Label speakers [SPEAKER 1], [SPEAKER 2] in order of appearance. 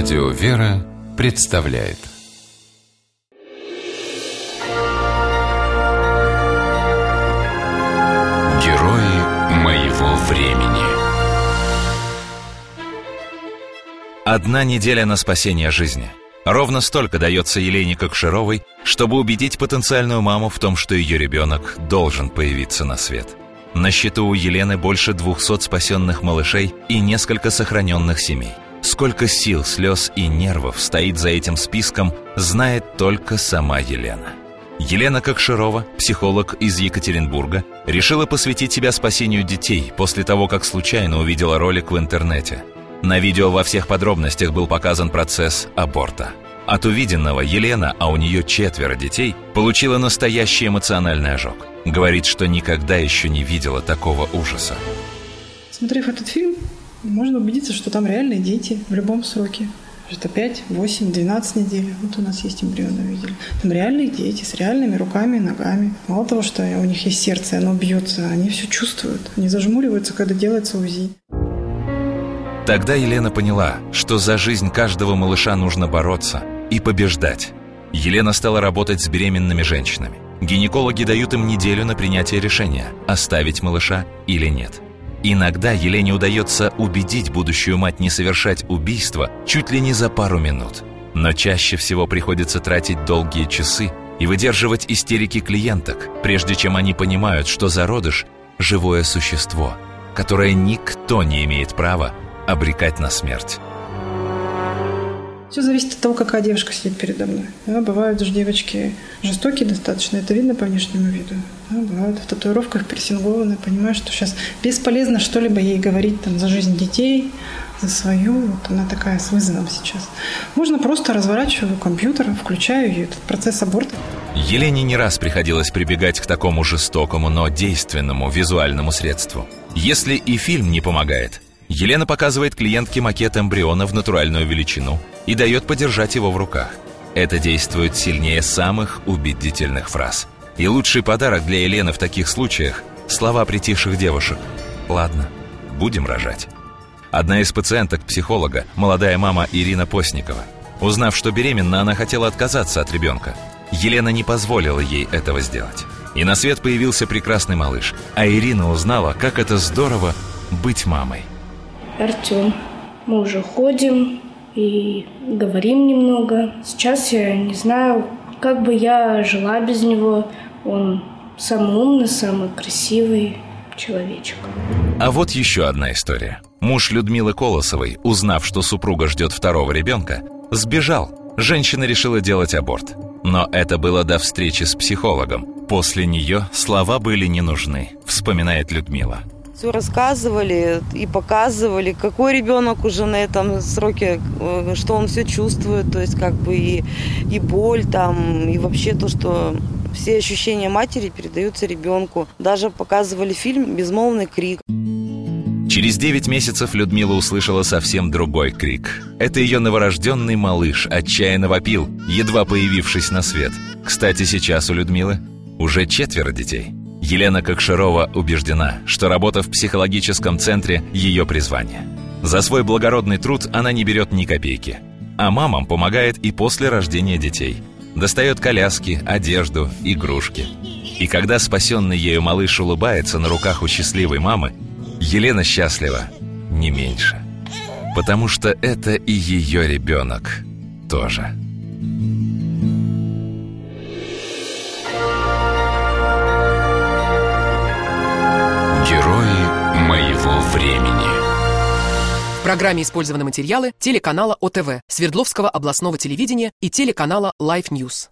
[SPEAKER 1] Радио «Вера» представляет Герои моего времени
[SPEAKER 2] Одна неделя на спасение жизни. Ровно столько дается Елене Кокшировой, чтобы убедить потенциальную маму в том, что ее ребенок должен появиться на свет. На счету у Елены больше 200 спасенных малышей и несколько сохраненных семей – Сколько сил, слез и нервов стоит за этим списком, знает только сама Елена. Елена Кокширова, психолог из Екатеринбурга, решила посвятить себя спасению детей после того, как случайно увидела ролик в интернете. На видео во всех подробностях был показан процесс аборта. От увиденного Елена, а у нее четверо детей, получила настоящий эмоциональный ожог. Говорит, что никогда еще не видела такого ужаса.
[SPEAKER 3] Смотрев этот фильм, можно убедиться, что там реальные дети в любом сроке. Это 5, 8, 12 недель. Вот у нас есть эмбрионы, видели. Там реальные дети с реальными руками и ногами. Мало того, что у них есть сердце, оно бьется, они все чувствуют. Они зажмуриваются, когда делается УЗИ.
[SPEAKER 2] Тогда Елена поняла, что за жизнь каждого малыша нужно бороться и побеждать. Елена стала работать с беременными женщинами. Гинекологи дают им неделю на принятие решения, оставить малыша или нет – Иногда Елене удается убедить будущую мать не совершать убийство чуть ли не за пару минут. Но чаще всего приходится тратить долгие часы и выдерживать истерики клиенток, прежде чем они понимают, что зародыш – живое существо, которое никто не имеет права обрекать на смерть.
[SPEAKER 3] Все зависит от того, какая девушка сидит передо мной. Да, бывают же девочки жестокие достаточно, это видно по внешнему виду. Да, бывают в татуировках пирсингованы, понимаю, что сейчас бесполезно что-либо ей говорить там, за жизнь детей, за свою. Вот она такая с вызовом сейчас. Можно просто разворачиваю компьютер, включаю ее этот процесс аборта.
[SPEAKER 2] Елене не раз приходилось прибегать к такому жестокому, но действенному визуальному средству. Если и фильм не помогает – Елена показывает клиентке макет эмбриона в натуральную величину и дает подержать его в руках. Это действует сильнее самых убедительных фраз. И лучший подарок для Елены в таких случаях – слова притихших девушек. «Ладно, будем рожать». Одна из пациенток психолога, молодая мама Ирина Постникова. Узнав, что беременна, она хотела отказаться от ребенка. Елена не позволила ей этого сделать. И на свет появился прекрасный малыш. А Ирина узнала, как это здорово быть мамой.
[SPEAKER 4] Артем. Мы уже ходим и говорим немного. Сейчас я не знаю, как бы я жила без него. Он самый умный, самый красивый человечек.
[SPEAKER 2] А вот еще одна история. Муж Людмилы Колосовой, узнав, что супруга ждет второго ребенка, сбежал. Женщина решила делать аборт. Но это было до встречи с психологом. После нее слова были не нужны, вспоминает Людмила
[SPEAKER 5] все рассказывали и показывали, какой ребенок уже на этом сроке, э, что он все чувствует, то есть как бы и, и боль там, и вообще то, что все ощущения матери передаются ребенку. Даже показывали фильм «Безмолвный крик».
[SPEAKER 2] Через 9 месяцев Людмила услышала совсем другой крик. Это ее новорожденный малыш отчаянно вопил, едва появившись на свет. Кстати, сейчас у Людмилы уже четверо детей. Елена Кокширова убеждена, что работа в психологическом центре – ее призвание. За свой благородный труд она не берет ни копейки. А мамам помогает и после рождения детей. Достает коляски, одежду, игрушки. И когда спасенный ею малыш улыбается на руках у счастливой мамы, Елена счастлива не меньше. Потому что это и ее ребенок тоже.
[SPEAKER 1] Времени.
[SPEAKER 6] В программе использованы материалы телеканала ОТВ, Свердловского областного телевидения и телеканала Life News.